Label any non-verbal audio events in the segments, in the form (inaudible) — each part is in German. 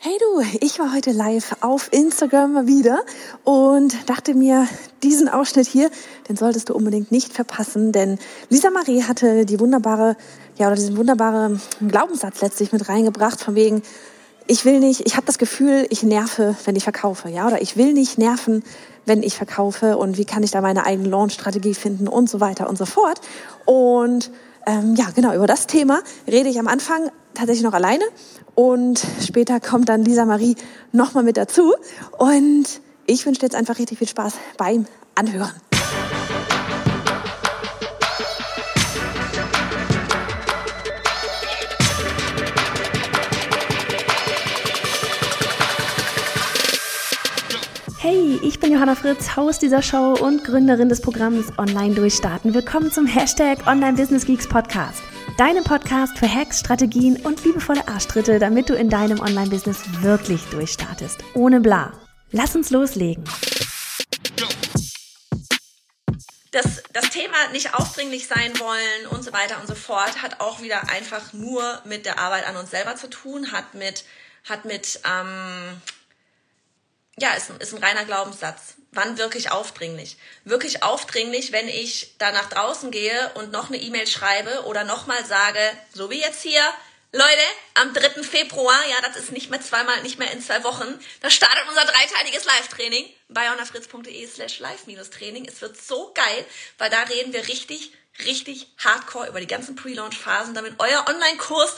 Hey du, ich war heute live auf Instagram wieder und dachte mir, diesen Ausschnitt hier, den solltest du unbedingt nicht verpassen, denn Lisa Marie hatte die wunderbare, ja, oder diesen wunderbaren Glaubenssatz letztlich mit reingebracht, von wegen, ich will nicht, ich habe das Gefühl, ich nerve, wenn ich verkaufe, ja, oder ich will nicht nerven, wenn ich verkaufe und wie kann ich da meine eigene Launch-Strategie finden und so weiter und so fort. Und ähm, ja, genau, über das Thema rede ich am Anfang tatsächlich noch alleine und später kommt dann Lisa Marie nochmal mit dazu. Und ich wünsche dir jetzt einfach richtig viel Spaß beim Anhören. Hey, ich bin Johanna Fritz, Haus dieser Show und Gründerin des Programms Online Durchstarten. Willkommen zum Hashtag Online Business Geeks Podcast. Deinem Podcast für Hacks, Strategien und liebevolle Arschtritte, damit du in deinem Online-Business wirklich durchstartest. Ohne bla. Lass uns loslegen. Das, das Thema nicht aufdringlich sein wollen und so weiter und so fort hat auch wieder einfach nur mit der Arbeit an uns selber zu tun, hat mit, hat mit ähm, ja, ist, ist ein reiner Glaubenssatz. Wann wirklich aufdringlich? Wirklich aufdringlich, wenn ich da nach draußen gehe und noch eine E-Mail schreibe oder nochmal sage, so wie jetzt hier, Leute, am 3. Februar, ja, das ist nicht mehr zweimal, nicht mehr in zwei Wochen, da startet unser dreiteiliges Live-Training bei slash live-training. Es wird so geil, weil da reden wir richtig, richtig hardcore über die ganzen Pre-Launch-Phasen, damit euer Online-Kurs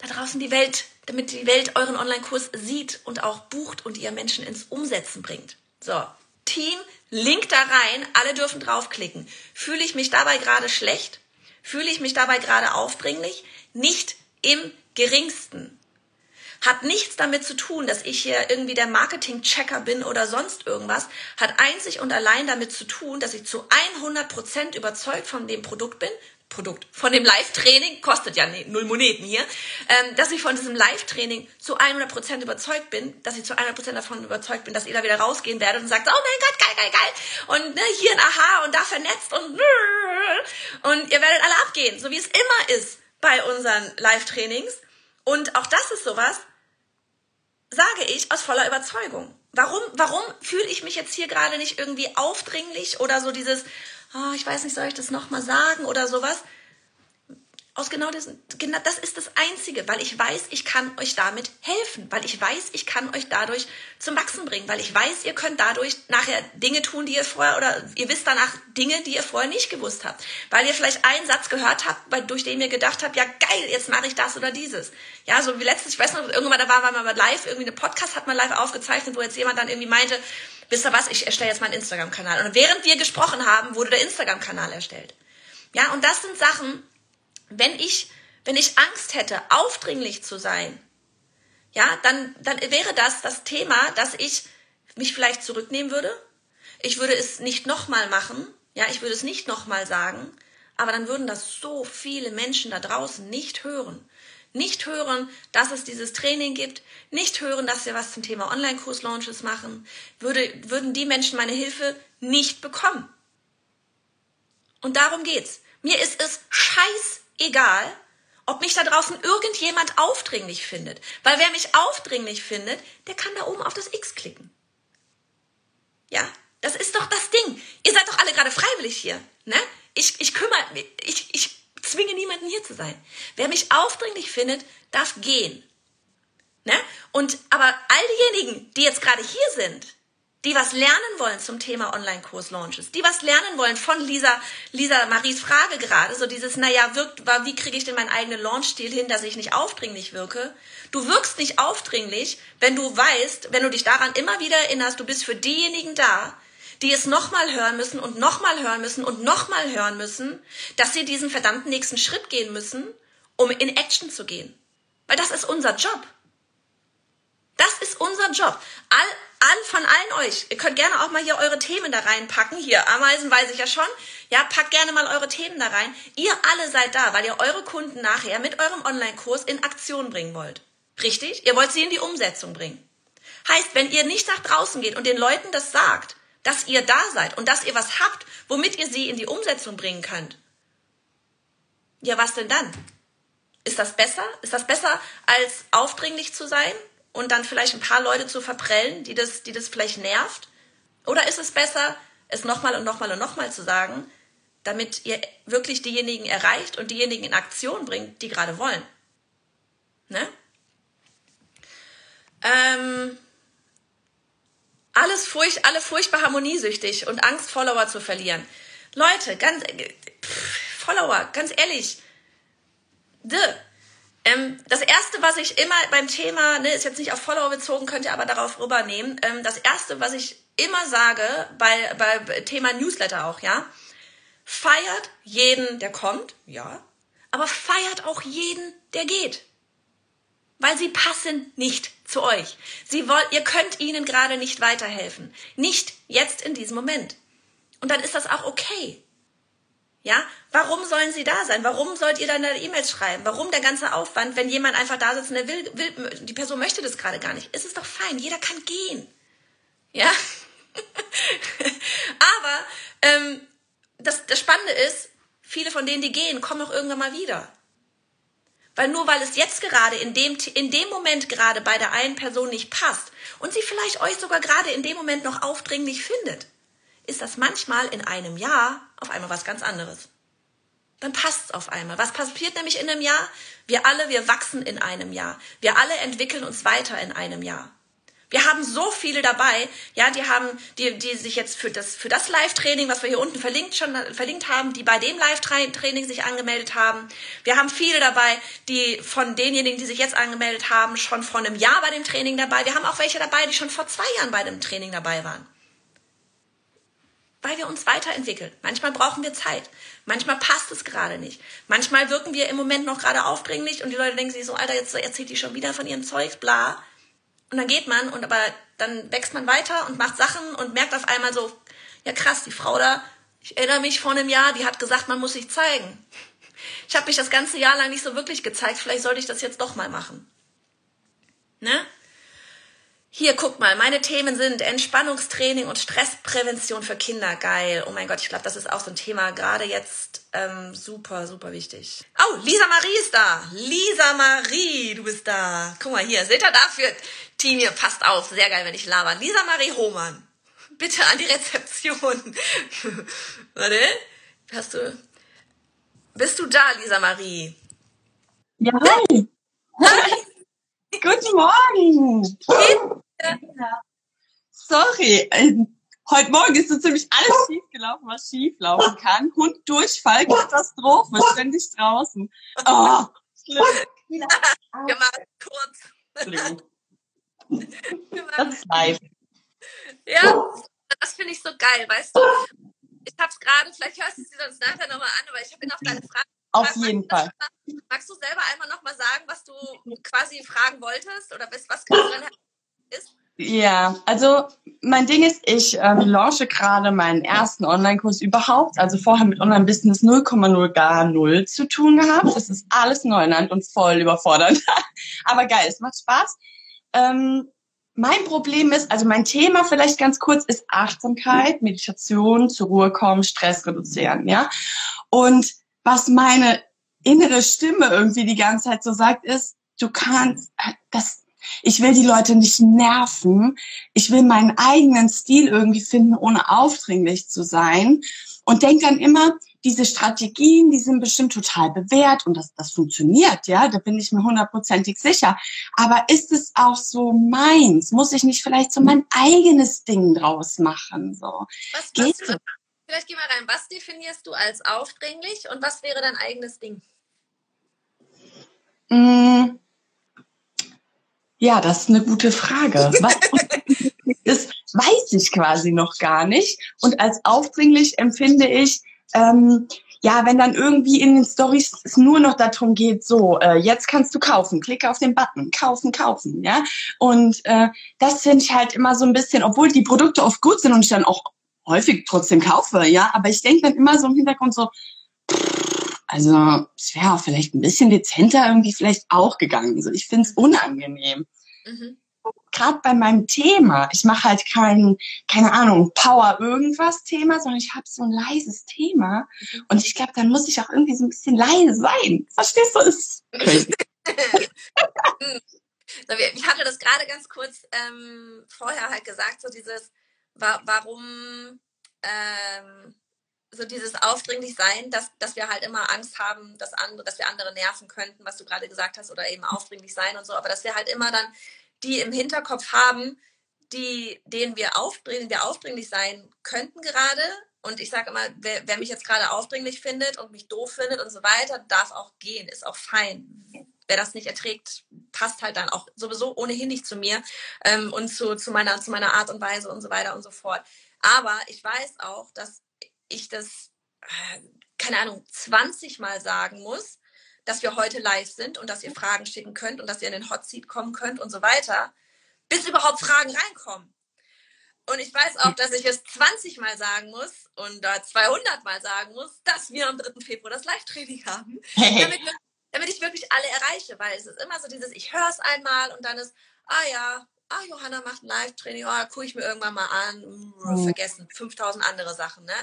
da draußen die Welt damit die Welt euren Online-Kurs sieht und auch bucht und ihr Menschen ins Umsetzen bringt. So, Team, Link da rein, alle dürfen draufklicken. Fühle ich mich dabei gerade schlecht? Fühle ich mich dabei gerade aufdringlich? Nicht im geringsten. Hat nichts damit zu tun, dass ich hier irgendwie der Marketing-Checker bin oder sonst irgendwas. Hat einzig und allein damit zu tun, dass ich zu 100% überzeugt von dem Produkt bin, Produkt, von dem Live-Training, kostet ja null Moneten hier, ähm, dass ich von diesem Live-Training zu 100% überzeugt bin, dass ich zu 100% davon überzeugt bin, dass ihr da wieder rausgehen werdet und sagt, oh mein Gott, geil, geil, geil, und ne, hier ein Aha und da vernetzt und und ihr werdet alle abgehen, so wie es immer ist bei unseren Live-Trainings. Und auch das ist sowas, sage ich aus voller Überzeugung. Warum, warum fühle ich mich jetzt hier gerade nicht irgendwie aufdringlich oder so dieses, oh, ich weiß nicht, soll ich das nochmal sagen oder sowas. Aus genau das, genau das ist das Einzige, weil ich weiß, ich kann euch damit helfen, weil ich weiß, ich kann euch dadurch zum Wachsen bringen, weil ich weiß, ihr könnt dadurch nachher Dinge tun, die ihr vorher oder ihr wisst danach Dinge, die ihr vorher nicht gewusst habt, weil ihr vielleicht einen Satz gehört habt, bei, durch den ihr gedacht habt, ja geil, jetzt mache ich das oder dieses. Ja, so wie letztes, ich weiß noch, irgendwann da war, war mal live, irgendwie eine Podcast hat man live aufgezeichnet, wo jetzt jemand dann irgendwie meinte, wisst ihr was, ich erstelle jetzt meinen Instagram-Kanal. Und während wir gesprochen haben, wurde der Instagram-Kanal erstellt. Ja, und das sind Sachen, wenn ich, wenn ich Angst hätte, aufdringlich zu sein, ja, dann, dann wäre das das Thema, dass ich mich vielleicht zurücknehmen würde. Ich würde es nicht nochmal machen. Ja, ich würde es nicht nochmal sagen. Aber dann würden das so viele Menschen da draußen nicht hören nicht hören, dass es dieses Training gibt, nicht hören, dass wir was zum Thema Online-Kurs-Launches machen, würde, würden die Menschen meine Hilfe nicht bekommen. Und darum geht's. Mir ist es scheißegal, ob mich da draußen irgendjemand aufdringlich findet. Weil wer mich aufdringlich findet, der kann da oben auf das X klicken. Ja, das ist doch das Ding. Ihr seid doch alle gerade freiwillig hier. Ne? Ich, ich kümmere, ich, ich zwinge niemanden hier zu sein. Wer mich aufdringlich findet, darf gehen. Ne? Und aber all diejenigen, die jetzt gerade hier sind, die was lernen wollen zum Thema Online-Kurs-Launches, die was lernen wollen von Lisa, Lisa Maries Frage gerade, so dieses, naja, wirkt, wie kriege ich denn meinen eigenen Launch-Stil hin, dass ich nicht aufdringlich wirke? Du wirkst nicht aufdringlich, wenn du weißt, wenn du dich daran immer wieder erinnerst, du bist für diejenigen da, die es nochmal hören müssen und nochmal hören müssen und nochmal hören müssen, dass sie diesen verdammten nächsten Schritt gehen müssen, um in Action zu gehen. Weil das ist unser Job. Das ist unser Job. All, all von allen euch. Ihr könnt gerne auch mal hier eure Themen da reinpacken. Hier, Ameisen weiß ich ja schon. Ja, packt gerne mal eure Themen da rein. Ihr alle seid da, weil ihr eure Kunden nachher mit eurem Online-Kurs in Aktion bringen wollt. Richtig? Ihr wollt sie in die Umsetzung bringen. Heißt, wenn ihr nicht nach draußen geht und den Leuten das sagt, dass ihr da seid und dass ihr was habt, womit ihr sie in die Umsetzung bringen könnt. Ja, was denn dann? Ist das besser? Ist das besser, als aufdringlich zu sein? Und dann vielleicht ein paar Leute zu verprellen, die das, die das vielleicht nervt? Oder ist es besser, es nochmal und nochmal und nochmal zu sagen, damit ihr wirklich diejenigen erreicht und diejenigen in Aktion bringt, die gerade wollen? Ne? Ähm, alles furcht, alle furchtbar harmoniesüchtig und Angst, Follower zu verlieren. Leute, ganz, pff, Follower, ganz ehrlich, de, ähm, das erste, was ich immer beim Thema, ne, ist jetzt nicht auf Follower bezogen, könnt ihr aber darauf rübernehmen. Ähm, das erste, was ich immer sage bei, bei Thema Newsletter auch, ja, feiert jeden, der kommt, ja, aber feiert auch jeden, der geht. Weil sie passen nicht zu euch. Sie wollen, ihr könnt ihnen gerade nicht weiterhelfen. Nicht jetzt in diesem Moment. Und dann ist das auch okay. Ja, warum sollen sie da sein? Warum sollt ihr dann E-Mails schreiben? Warum der ganze Aufwand, wenn jemand einfach da sitzt und der will, will, die Person möchte das gerade gar nicht? Ist es doch fein, jeder kann gehen. Ja? (laughs) Aber ähm, das, das Spannende ist, viele von denen, die gehen, kommen auch irgendwann mal wieder. Weil nur weil es jetzt gerade in dem, in dem Moment gerade bei der einen Person nicht passt und sie vielleicht euch sogar gerade in dem Moment noch aufdringlich findet, ist das manchmal in einem Jahr auf einmal was ganz anderes. Dann passt es auf einmal. Was passiert nämlich in einem Jahr? Wir alle, wir wachsen in einem Jahr. Wir alle entwickeln uns weiter in einem Jahr. Wir haben so viele dabei, ja, die haben, die, die sich jetzt für das, für das Live-Training, was wir hier unten verlinkt, schon verlinkt haben, die bei dem Live-Training sich angemeldet haben. Wir haben viele dabei, die von denjenigen, die sich jetzt angemeldet haben, schon vor einem Jahr bei dem Training dabei. Wir haben auch welche dabei, die schon vor zwei Jahren bei dem Training dabei waren weil wir uns weiterentwickeln. Manchmal brauchen wir Zeit. Manchmal passt es gerade nicht. Manchmal wirken wir im Moment noch gerade aufdringlich und die Leute denken sich so, Alter, jetzt erzählt die schon wieder von ihrem Zeug, bla. Und dann geht man und aber dann wächst man weiter und macht Sachen und merkt auf einmal so, ja krass, die Frau da, ich erinnere mich vor einem Jahr, die hat gesagt, man muss sich zeigen. Ich habe mich das ganze Jahr lang nicht so wirklich gezeigt, vielleicht sollte ich das jetzt doch mal machen. Ne? Hier, guck mal, meine Themen sind Entspannungstraining und Stressprävention für Kinder. Geil. Oh mein Gott, ich glaube, das ist auch so ein Thema, gerade jetzt ähm, super, super wichtig. Oh, Lisa Marie ist da. Lisa Marie, du bist da. Guck mal hier, seht ihr dafür? Team hier, passt auf. Sehr geil, wenn ich laber. Lisa Marie Hohmann. Bitte an die Rezeption. (laughs) Warte, hast du... Bist du da, Lisa Marie? Ja, hi. Hi. Guten Morgen. Sorry, ähm, heute Morgen ist so ziemlich alles schief gelaufen, was schief laufen kann. Hund Durchfall, Katastrophe, ständig draußen. Oh, schlimm. Gemacht, (laughs) kurz. Entschuldigung. (laughs) Das ist live. Ja, das finde ich so geil, weißt du? Ich habe es gerade, vielleicht hörst du es dir sonst nachher nochmal an, aber ich habe noch deine Frage auf jeden Fall. Magst du selber einmal nochmal sagen, was du quasi fragen wolltest oder was, was drin (laughs) ist? Ja, also mein Ding ist, ich ähm, launche gerade meinen ersten Online-Kurs überhaupt. Also vorher mit Online-Business 0,0 gar null zu tun gehabt. Das ist alles Neuland und voll überfordernd. (laughs) Aber geil, es macht Spaß. Ähm, mein Problem ist, also mein Thema vielleicht ganz kurz ist Achtsamkeit, Meditation, zur Ruhe kommen, Stress reduzieren, ja. Und was meine innere Stimme irgendwie die ganze Zeit so sagt, ist, du kannst, das, ich will die Leute nicht nerven. Ich will meinen eigenen Stil irgendwie finden, ohne aufdringlich zu sein. Und denk dann immer, diese Strategien, die sind bestimmt total bewährt und das, das funktioniert, ja, da bin ich mir hundertprozentig sicher. Aber ist es auch so meins? Muss ich nicht vielleicht so mein eigenes Ding draus machen? So. Was, Geht was, Vielleicht geh mal rein. Was definierst du als aufdringlich und was wäre dein eigenes Ding? Mm. Ja, das ist eine gute Frage. (laughs) das weiß ich quasi noch gar nicht. Und als aufdringlich empfinde ich, ähm, ja, wenn dann irgendwie in den Stories es nur noch darum geht, so, äh, jetzt kannst du kaufen, klicke auf den Button, kaufen, kaufen, ja. Und äh, das finde ich halt immer so ein bisschen, obwohl die Produkte oft gut sind und ich dann auch häufig trotzdem kaufe, ja. Aber ich denke dann immer so im Hintergrund so, also es wäre vielleicht ein bisschen dezenter irgendwie vielleicht auch gegangen. Also ich finde es unangenehm. Mhm. Gerade bei meinem Thema, ich mache halt kein, keine Ahnung, Power irgendwas Thema, sondern ich habe so ein leises Thema. Mhm. Und ich glaube, dann muss ich auch irgendwie so ein bisschen leise sein. Verstehst du? Ist crazy. (laughs) Ich hatte das gerade ganz kurz ähm, vorher halt gesagt, so dieses, wa warum ähm, so dieses aufdringlich sein, dass, dass wir halt immer Angst haben, dass andere, dass wir andere nerven könnten, was du gerade gesagt hast, oder eben aufdringlich sein und so, aber dass wir halt immer dann die im Hinterkopf haben, die, denen wir, aufdringlich, wir aufdringlich sein könnten gerade. Und ich sage immer, wer, wer mich jetzt gerade aufdringlich findet und mich doof findet und so weiter, darf auch gehen, ist auch fein. Wer das nicht erträgt, passt halt dann auch sowieso ohnehin nicht zu mir ähm, und zu, zu, meiner, zu meiner Art und Weise und so weiter und so fort. Aber ich weiß auch, dass ich das, äh, keine Ahnung, 20 Mal sagen muss, dass wir heute live sind und dass ihr Fragen schicken könnt und dass ihr in den Hot Seat kommen könnt und so weiter, bis überhaupt Fragen reinkommen. Und ich weiß auch, dass ich es 20 Mal sagen muss und da 200 Mal sagen muss, dass wir am 3. Februar das Live-Training haben, damit, damit ich wirklich alle erreiche, weil es ist immer so dieses, ich höre es einmal und dann ist, ah ja, ah, Johanna macht ein Live-Training, oh, gucke ich mir irgendwann mal an, mhm. vergessen, 5000 andere Sachen, ne?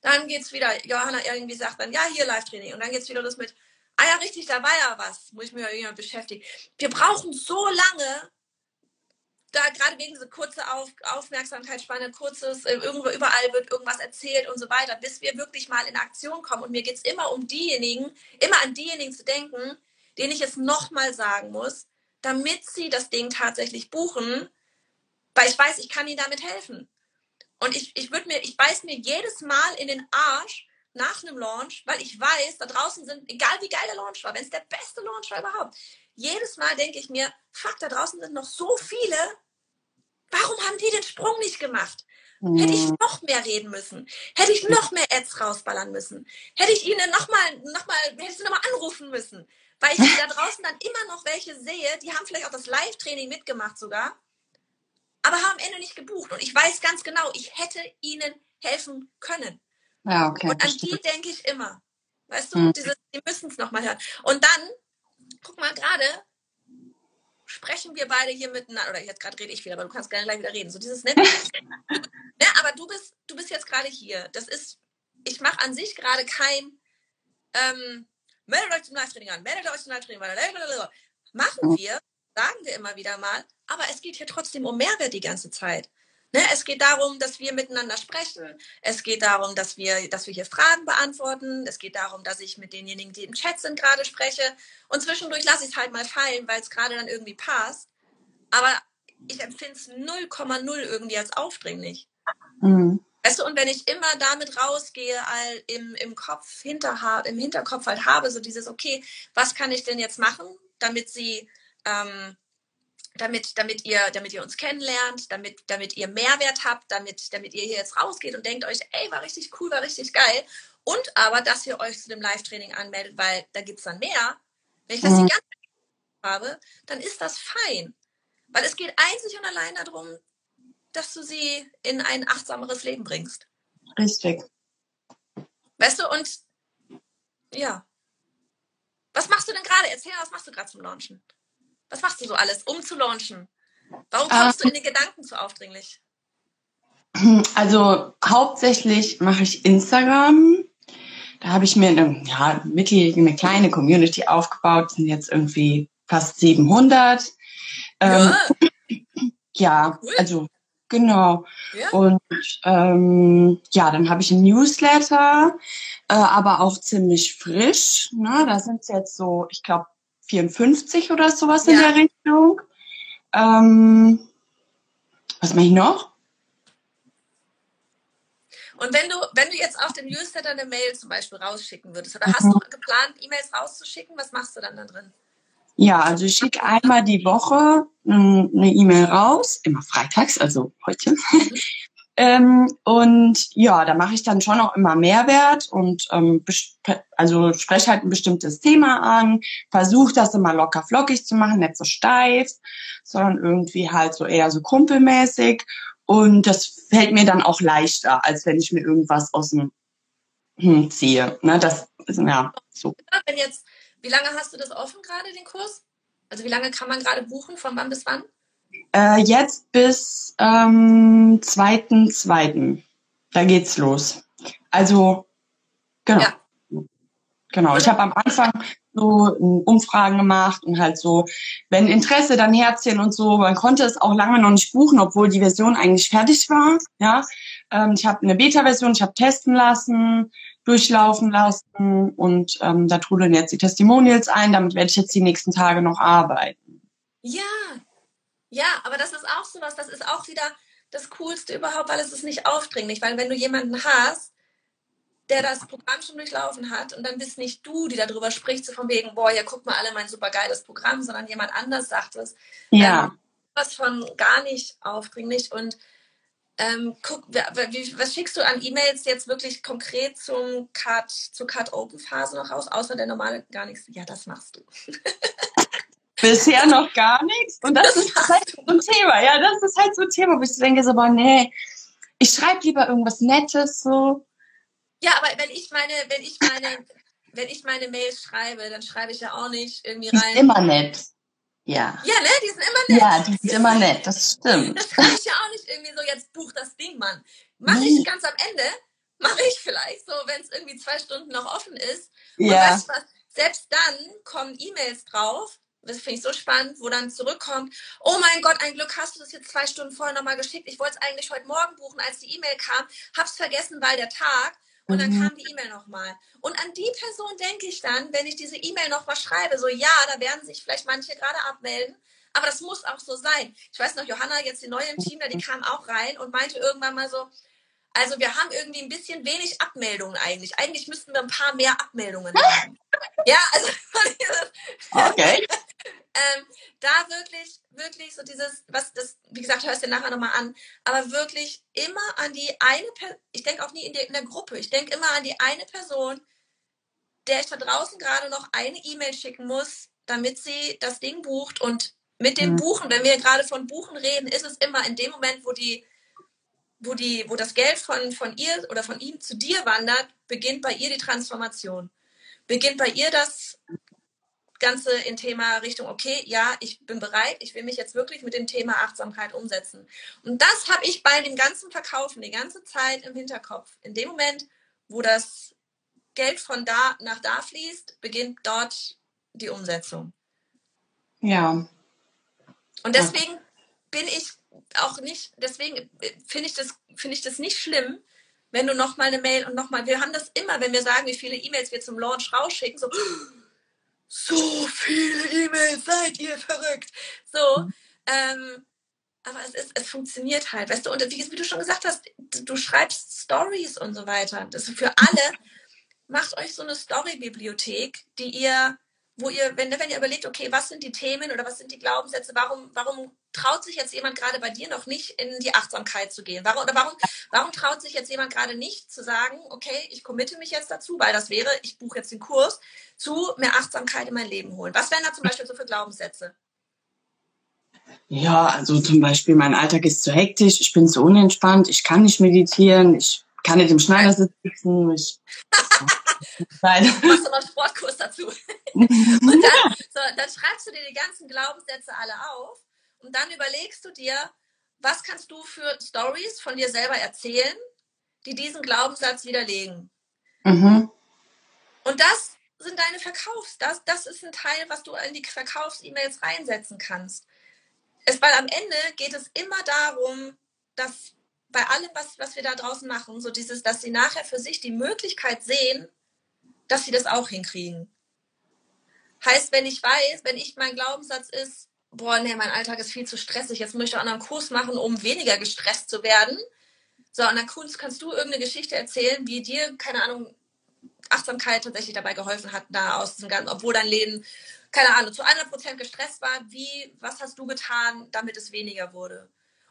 Dann geht's wieder, Johanna irgendwie sagt dann, ja, hier Live-Training. Und dann geht's wieder los mit, ah ja, richtig, da war ja was, muss ich mir ja beschäftigen. Wir brauchen so lange, da gerade wegen dieser kurze Auf, Aufmerksamkeitsspanne, kurzes, äh, irgendwo überall wird irgendwas erzählt und so weiter, bis wir wirklich mal in Aktion kommen. Und mir geht's immer um diejenigen, immer an diejenigen zu denken, denen ich es nochmal sagen muss, damit sie das Ding tatsächlich buchen, weil ich weiß, ich kann ihnen damit helfen. Und ich, ich würde mir, ich beiß mir jedes Mal in den Arsch nach einem Launch, weil ich weiß, da draußen sind, egal wie geil der Launch war, wenn es der beste Launch war überhaupt, jedes Mal denke ich mir, fuck, da draußen sind noch so viele, warum haben die den Sprung nicht gemacht? Mhm. Hätte ich noch mehr reden müssen? Hätte ich noch mehr Ads rausballern müssen? Hätte ich ihnen nochmal, nochmal, hätte ich sie nochmal anrufen müssen? Weil ich da draußen dann immer noch welche sehe, die haben vielleicht auch das Live-Training mitgemacht sogar, aber haben am Ende nicht gebucht. Und ich weiß ganz genau, ich hätte ihnen helfen können. Ja, okay. Und an die denke ich immer. Weißt du, mhm. dieses, die müssen es nochmal hören. Und dann, guck mal, gerade sprechen wir beide hier miteinander, oder jetzt gerade rede ich wieder, aber du kannst gerne gleich wieder reden. So dieses, ne, (laughs) ne aber du bist, du bist jetzt gerade hier. Das ist, ich mache an sich gerade kein, ähm, meldet euch zum Live-Training an, meldet euch zum Live-Training an. Machen wir, sagen wir immer wieder mal, aber es geht hier trotzdem um Mehrwert die ganze Zeit. Ne, es geht darum, dass wir miteinander sprechen. Es geht darum, dass wir, dass wir hier Fragen beantworten. Es geht darum, dass ich mit denjenigen, die im Chat sind, gerade spreche. Und zwischendurch lasse ich es halt mal fallen, weil es gerade dann irgendwie passt. Aber ich empfinde es 0,0 irgendwie als aufdringlich. Mhm. Weißt du, und wenn ich immer damit rausgehe, all im, im Kopf, hinter, im Hinterkopf halt habe, so dieses, okay, was kann ich denn jetzt machen, damit sie ähm, damit, damit, ihr, damit ihr uns kennenlernt, damit, damit ihr Mehrwert habt, damit, damit ihr hier jetzt rausgeht und denkt euch, ey, war richtig cool, war richtig geil. Und aber, dass ihr euch zu dem Live-Training anmeldet, weil da gibt es dann mehr. Wenn ich das mhm. die ganze Zeit habe, dann ist das fein. Weil es geht einzig und allein darum, dass du sie in ein achtsameres Leben bringst. Richtig. Weißt du, und ja. Was machst du denn gerade? Erzähl, was machst du gerade zum Launchen? Was machst du so alles, um zu launchen? Warum kommst ähm, du in den Gedanken zu aufdringlich? Also hauptsächlich mache ich Instagram. Da habe ich mir eine, ja, eine kleine Community aufgebaut, sind jetzt irgendwie fast 700. Ähm, ja, (clears throat) ja cool. also genau. Ja. Und ähm, ja, dann habe ich ein Newsletter, äh, aber auch ziemlich frisch. Ne? Da sind es jetzt so, ich glaube, 54 oder sowas ja. in der Richtung. Ähm, was mache ich noch? Und wenn du, wenn du jetzt auf dem Newsletter eine Mail zum Beispiel rausschicken würdest, oder mhm. hast du geplant, E-Mails rauszuschicken, was machst du dann da drin? Ja, also ich schicke einmal die Woche eine E-Mail raus, immer freitags, also heute. (laughs) Ähm, und ja, da mache ich dann schon auch immer Mehrwert und ähm, also spreche halt ein bestimmtes Thema an, versuche das immer locker flockig zu machen, nicht so steif, sondern irgendwie halt so eher so kumpelmäßig. Und das fällt mir dann auch leichter, als wenn ich mir irgendwas aus dem hm, ziehe. Ne, das ist ja so. Wenn jetzt, wie lange hast du das offen gerade, den Kurs? Also wie lange kann man gerade buchen? Von wann bis wann? Äh, jetzt bis ähm, 2.2. Da geht's los. Also, genau. Ja. Genau, ich habe am Anfang so Umfragen gemacht und halt so, wenn Interesse, dann Herzchen und so. Man konnte es auch lange noch nicht buchen, obwohl die Version eigentlich fertig war. Ja, ähm, ich habe eine Beta-Version, ich habe testen lassen, durchlaufen lassen und ähm, da trudeln jetzt die Testimonials ein. Damit werde ich jetzt die nächsten Tage noch arbeiten. Ja, ja, aber das ist auch sowas. Das ist auch wieder das Coolste überhaupt, weil es ist nicht aufdringlich. Weil wenn du jemanden hast, der das Programm schon durchlaufen hat und dann bist nicht du, die darüber spricht, so von wegen, boah, ja, guck mal alle mein super geiles Programm, sondern jemand anders sagt es. Ja. Ähm, was von gar nicht aufdringlich und ähm, guck, wie, was schickst du an E-Mails jetzt wirklich konkret zum Cut, zur Cut-Open-Phase noch raus, außer der normale gar nichts? Ja, das machst du. (laughs) Bisher noch gar nichts. Und das, das ist halt so ein Thema. Ja, das ist halt so ein Thema, wo ich denke so, boah, nee, ich schreibe lieber irgendwas Nettes so. Ja, aber wenn ich meine, wenn ich meine, wenn ich meine Mails schreibe, dann schreibe ich ja auch nicht irgendwie rein. Ist immer nett. Ja. Ja, ne? Die sind immer nett. Ja, die sind immer nett, das stimmt. Das schreibe ich ja auch nicht irgendwie so, jetzt buch das Ding, Mann. Mache ich ganz am Ende, mache ich vielleicht so, wenn es irgendwie zwei Stunden noch offen ist. Und ja. weißt was? Selbst dann kommen E-Mails drauf, das finde ich so spannend, wo dann zurückkommt, oh mein Gott, ein Glück hast du das jetzt zwei Stunden vorher nochmal geschickt. Ich wollte es eigentlich heute Morgen buchen, als die E-Mail kam, hab's vergessen, weil der Tag. Und dann mhm. kam die E-Mail nochmal. Und an die Person denke ich dann, wenn ich diese E-Mail nochmal schreibe, so ja, da werden sich vielleicht manche gerade abmelden, aber das muss auch so sein. Ich weiß noch, Johanna, jetzt die neue im Team, die kam auch rein und meinte irgendwann mal so, also wir haben irgendwie ein bisschen wenig Abmeldungen eigentlich. Eigentlich müssten wir ein paar mehr Abmeldungen haben. ja, also (laughs) okay. Ähm, da wirklich, wirklich so dieses, was das, wie gesagt, hörst du nachher nochmal an, aber wirklich immer an die eine Person, ich denke auch nie in der, in der Gruppe, ich denke immer an die eine Person, der ich da draußen gerade noch eine E-Mail schicken muss, damit sie das Ding bucht und mit dem mhm. Buchen, wenn wir gerade von Buchen reden, ist es immer in dem Moment, wo die, wo die, wo das Geld von, von ihr oder von ihm zu dir wandert, beginnt bei ihr die Transformation. Beginnt bei ihr das Ganze in Thema Richtung, okay, ja, ich bin bereit, ich will mich jetzt wirklich mit dem Thema Achtsamkeit umsetzen. Und das habe ich bei dem ganzen Verkaufen die ganze Zeit im Hinterkopf. In dem Moment, wo das Geld von da nach da fließt, beginnt dort die Umsetzung. Ja. Und deswegen ja. bin ich auch nicht, deswegen finde ich das, finde ich das nicht schlimm, wenn du nochmal eine Mail und nochmal, wir haben das immer, wenn wir sagen, wie viele E-Mails wir zum Launch rausschicken, so, so viele E-Mails, seid ihr verrückt. So, mhm. ähm, aber es, ist, es funktioniert halt, weißt du, und wie, wie, du schon gesagt hast, du schreibst Stories und so weiter. Das ist für alle, macht euch so eine Story-Bibliothek, die ihr wo ihr, wenn, wenn ihr überlegt, okay, was sind die Themen oder was sind die Glaubenssätze, warum, warum traut sich jetzt jemand gerade bei dir noch nicht in die Achtsamkeit zu gehen? Warum, oder warum, warum traut sich jetzt jemand gerade nicht zu sagen, okay, ich committe mich jetzt dazu, weil das wäre, ich buche jetzt den Kurs, zu mehr Achtsamkeit in mein Leben holen? Was wären da zum Beispiel so für Glaubenssätze? Ja, also zum Beispiel, mein Alltag ist zu hektisch, ich bin zu unentspannt, ich kann nicht meditieren, ich kann nicht im Schneidersitz sitzen, ich (laughs) Nein. Machst du noch einen Sportkurs dazu. (laughs) und dann, so, dann schreibst du dir die ganzen Glaubenssätze alle auf und dann überlegst du dir, was kannst du für Stories von dir selber erzählen, die diesen Glaubenssatz widerlegen. Mhm. Und das sind deine Verkaufs, das, das ist ein Teil, was du in die Verkaufs-E-Mails reinsetzen kannst. Es, weil am Ende geht es immer darum, dass bei allem, was, was wir da draußen machen, so dieses, dass sie nachher für sich die Möglichkeit sehen, dass sie das auch hinkriegen. Heißt, wenn ich weiß, wenn ich mein Glaubenssatz ist, boah, nee, mein Alltag ist viel zu stressig, jetzt möchte ich noch einen Kurs machen, um weniger gestresst zu werden. So, und dann kannst du irgendeine Geschichte erzählen, wie dir, keine Ahnung, Achtsamkeit tatsächlich dabei geholfen hat, da aus diesem ganzen, obwohl dein Leben, keine Ahnung, zu 100% gestresst war, wie, was hast du getan, damit es weniger wurde?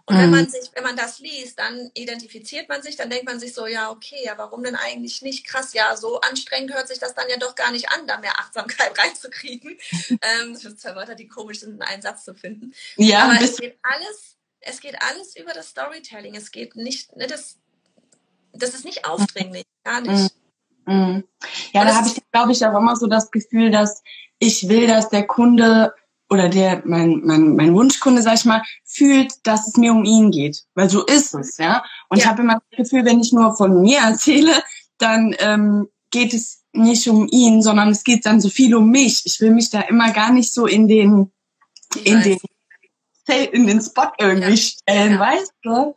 Und mhm. wenn man sich, wenn man das liest, dann identifiziert man sich, dann denkt man sich so, ja, okay, ja, warum denn eigentlich nicht? Krass, ja, so anstrengend hört sich das dann ja doch gar nicht an, da mehr Achtsamkeit (laughs) reinzukriegen. ähm, das sind zwei Wörter, die komisch sind, in einen Satz zu finden. Ja, aber es geht alles, es geht alles über das Storytelling. Es geht nicht, ne, das, das ist nicht aufdringlich, gar nicht. Mhm. mhm. Ja, Und da habe ich, glaube ich, auch immer so das Gefühl, dass ich will, dass der Kunde oder der, mein, mein, mein Wunschkunde, sag ich mal, fühlt, dass es mir um ihn geht. Weil so ist es, ja. Und ja. ich habe immer das Gefühl, wenn ich nur von mir (laughs) erzähle, dann ähm, geht es nicht um ihn, sondern es geht dann so viel um mich. Ich will mich da immer gar nicht so in den, in den, in den Spot irgendwie ja. stellen, ja. weißt du?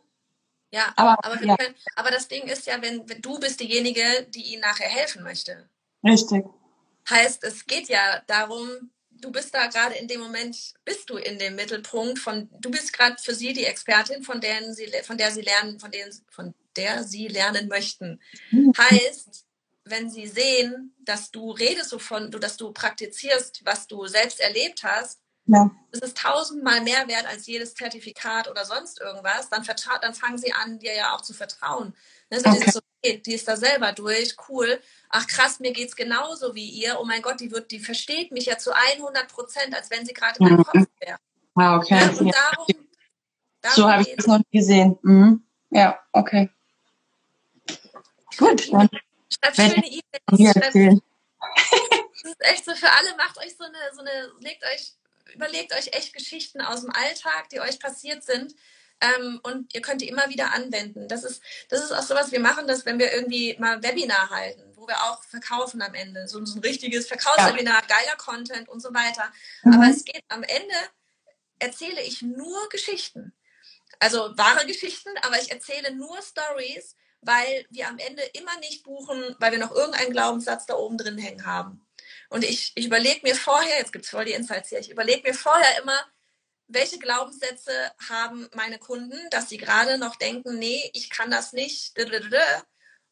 Ja, aber, aber, ja. Können, aber das Ding ist ja, wenn, wenn du bist diejenige, die ihm nachher helfen möchte. Richtig. Heißt, es geht ja darum, du bist da gerade in dem Moment, bist du in dem Mittelpunkt von, du bist gerade für sie die Expertin, von denen sie, von der sie lernen, von denen, von der sie lernen möchten. Mhm. Heißt, wenn sie sehen, dass du redest, wovon du, dass du praktizierst, was du selbst erlebt hast, ja. es ist tausendmal mehr wert als jedes Zertifikat oder sonst irgendwas, dann, dann fangen sie an, dir ja auch zu vertrauen. Ne? So okay. so, okay, die ist da selber durch, cool. Ach krass, mir geht's genauso wie ihr. Oh mein Gott, die wird, die versteht mich ja zu 100 Prozent, als wenn sie gerade in meinem mhm. Kopf wäre. Ah, okay. Ja, und darum, darum so habe ich das noch nie gesehen. Mhm. Ja, okay. Gut, dann Schreibt schöne E-Mails. (laughs) Das ist echt so für alle, macht euch so eine, so eine, legt euch, überlegt euch echt Geschichten aus dem Alltag, die euch passiert sind. Ähm, und ihr könnt die immer wieder anwenden. Das ist, das ist auch so was wir machen, dass wenn wir irgendwie mal Webinar halten, wo wir auch verkaufen am Ende, so, so ein richtiges Verkaufswebinar, ja. geiler Content und so weiter. Mhm. Aber es geht am Ende, erzähle ich nur Geschichten. Also wahre Geschichten, aber ich erzähle nur Stories, weil wir am Ende immer nicht buchen, weil wir noch irgendeinen Glaubenssatz da oben drin hängen haben. Und ich, ich überlege mir vorher, jetzt gibt es voll die Insights hier, ich überlege mir vorher immer, welche Glaubenssätze haben meine Kunden, dass sie gerade noch denken, nee, ich kann das nicht,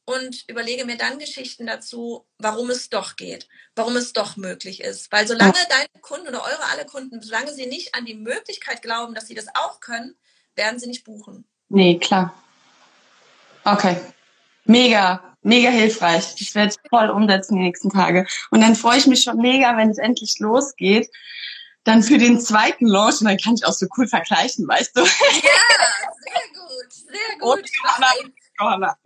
und überlege mir dann Geschichten dazu, warum es doch geht, warum es doch möglich ist. Weil solange deine Kunden oder eure alle Kunden, solange sie nicht an die Möglichkeit glauben, dass sie das auch können, werden sie nicht buchen. Nee, klar. Okay. Mega, mega hilfreich. Ich werde es voll umsetzen die nächsten Tage. Und dann freue ich mich schon mega, wenn es endlich losgeht. Dann für den zweiten Launch, und dann kann ich auch so cool vergleichen, weißt du? Ja, sehr gut, sehr gut. (laughs) Und Johanna.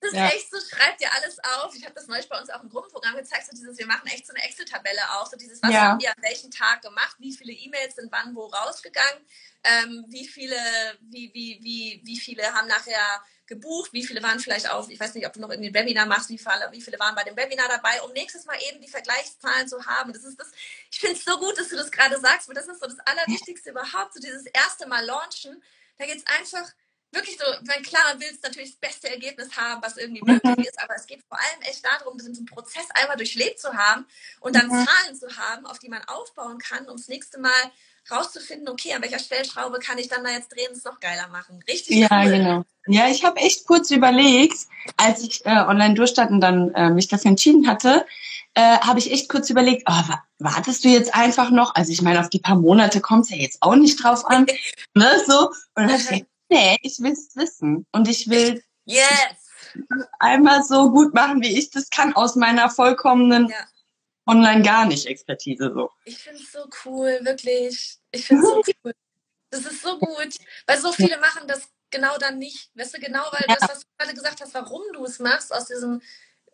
Das ist ja. echt so, schreibt dir alles auf. Ich habe das neulich bei uns auch im Gruppenprogramm gezeigt, so dieses, wir machen echt so eine Excel-Tabelle auf, so dieses, was ja. haben wir an welchem Tag gemacht, wie viele E-Mails sind wann wo rausgegangen, ähm, wie viele, wie, wie, wie, wie viele haben nachher gebucht, wie viele waren vielleicht auf, ich weiß nicht, ob du noch irgendwie ein Webinar machst, wie viele, wie viele waren bei dem Webinar dabei, um nächstes Mal eben die Vergleichszahlen zu haben. Das ist das, ich finde es so gut, dass du das gerade sagst, weil das ist so das Allerwichtigste überhaupt, so dieses erste Mal launchen. Da geht es einfach wirklich so, mein klar, willst natürlich das beste Ergebnis haben, was irgendwie möglich mhm. ist, aber es geht vor allem echt darum, diesen Prozess einmal durchlebt zu haben und dann mhm. Zahlen zu haben, auf die man aufbauen kann, um das nächste Mal rauszufinden, okay, an welcher Stellschraube kann ich dann da jetzt drehen, es noch geiler machen. Richtig Ja, cool. genau. Ja, ich habe echt kurz überlegt, als ich äh, online durchstarten und dann äh, mich dafür entschieden hatte, äh, habe ich echt kurz überlegt, oh, wartest du jetzt einfach noch? Also ich meine, auf die paar Monate kommt es ja jetzt auch nicht drauf an. (laughs) ne, so. Und dann habe ich gedacht, (laughs) nee, ich will es wissen. Und ich will yes. einmal so gut machen, wie ich das kann, aus meiner vollkommenen ja online gar nicht Expertise so. Ich finde es so cool, wirklich. Ich finde es so (laughs) cool. Das ist so gut, weil so viele machen das genau dann nicht. Weißt du, genau, weil ja. das, was du gerade gesagt hast, warum du es machst, aus diesem,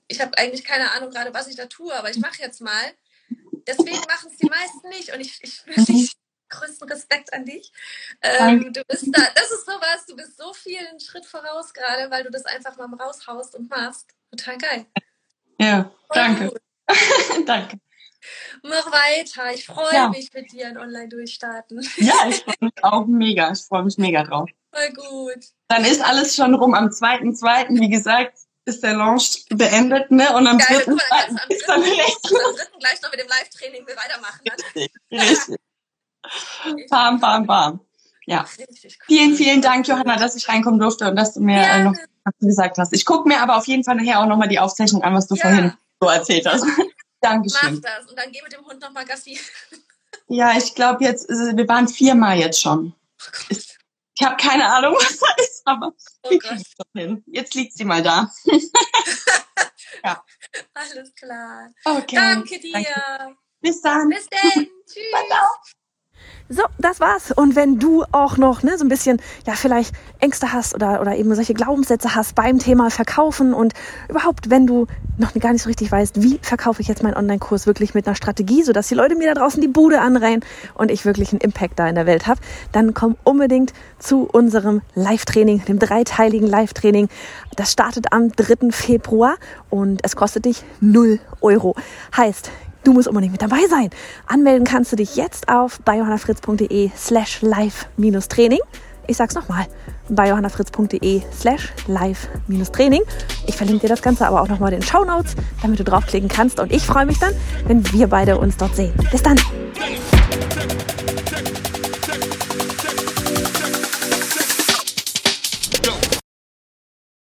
ich habe eigentlich keine Ahnung gerade, was ich da tue, aber ich mache jetzt mal. Deswegen machen es die meisten nicht und ich, ich (laughs) wirklich größten Respekt an dich. Ähm, du bist da, das ist sowas, du bist so viel einen Schritt voraus gerade, weil du das einfach mal raushaust und machst. Total geil. Ja, danke. (laughs) Danke. Mach weiter. Ich freue ja. mich mit dir an Online durchstarten. Ja, ich freue mich auch mega. Ich freue mich mega drauf. Voll gut. Dann ist alles schon rum. Am 2.2., wie gesagt, ist der Launch beendet, ne? Und am 3. ist dann nächste. (laughs) Am 3. gleich noch mit dem Live-Training weitermachen. Richtig, richtig. (laughs) bam, bam, bam. Ja. Cool. Vielen, vielen Dank, Johanna, dass ich reinkommen durfte und dass du mir äh, noch was du gesagt hast. Ich gucke mir aber auf jeden Fall nachher auch nochmal die Aufzeichnung an, was du ja. vorhin so erzählt hast. (laughs) Dankeschön. Mach das und dann geh mit dem Hund nochmal Gassi. (laughs) Ja, ich glaube jetzt, wir waren viermal jetzt schon. Oh ich habe keine Ahnung, was das ist, aber oh hin. Jetzt liegt sie mal da. ja. Alles klar. Okay. Danke dir. Danke. Bis dann. Bis dann. Tschüss. So, das war's. Und wenn du auch noch ne, so ein bisschen, ja, vielleicht Ängste hast oder, oder eben solche Glaubenssätze hast beim Thema Verkaufen und überhaupt, wenn du noch gar nicht so richtig weißt, wie verkaufe ich jetzt meinen Online-Kurs wirklich mit einer Strategie, sodass die Leute mir da draußen die Bude anrennen und ich wirklich einen Impact da in der Welt habe, dann komm unbedingt zu unserem Live-Training, dem dreiteiligen Live-Training. Das startet am 3. Februar und es kostet dich 0 Euro. Heißt, Du musst unbedingt mit dabei sein. Anmelden kannst du dich jetzt auf biohannafritz.de slash live-training. Ich sag's nochmal, biohannafritz.de slash live-training. Ich verlinke dir das Ganze aber auch nochmal in den Show Notes, damit du draufklicken kannst. Und ich freue mich dann, wenn wir beide uns dort sehen. Bis dann!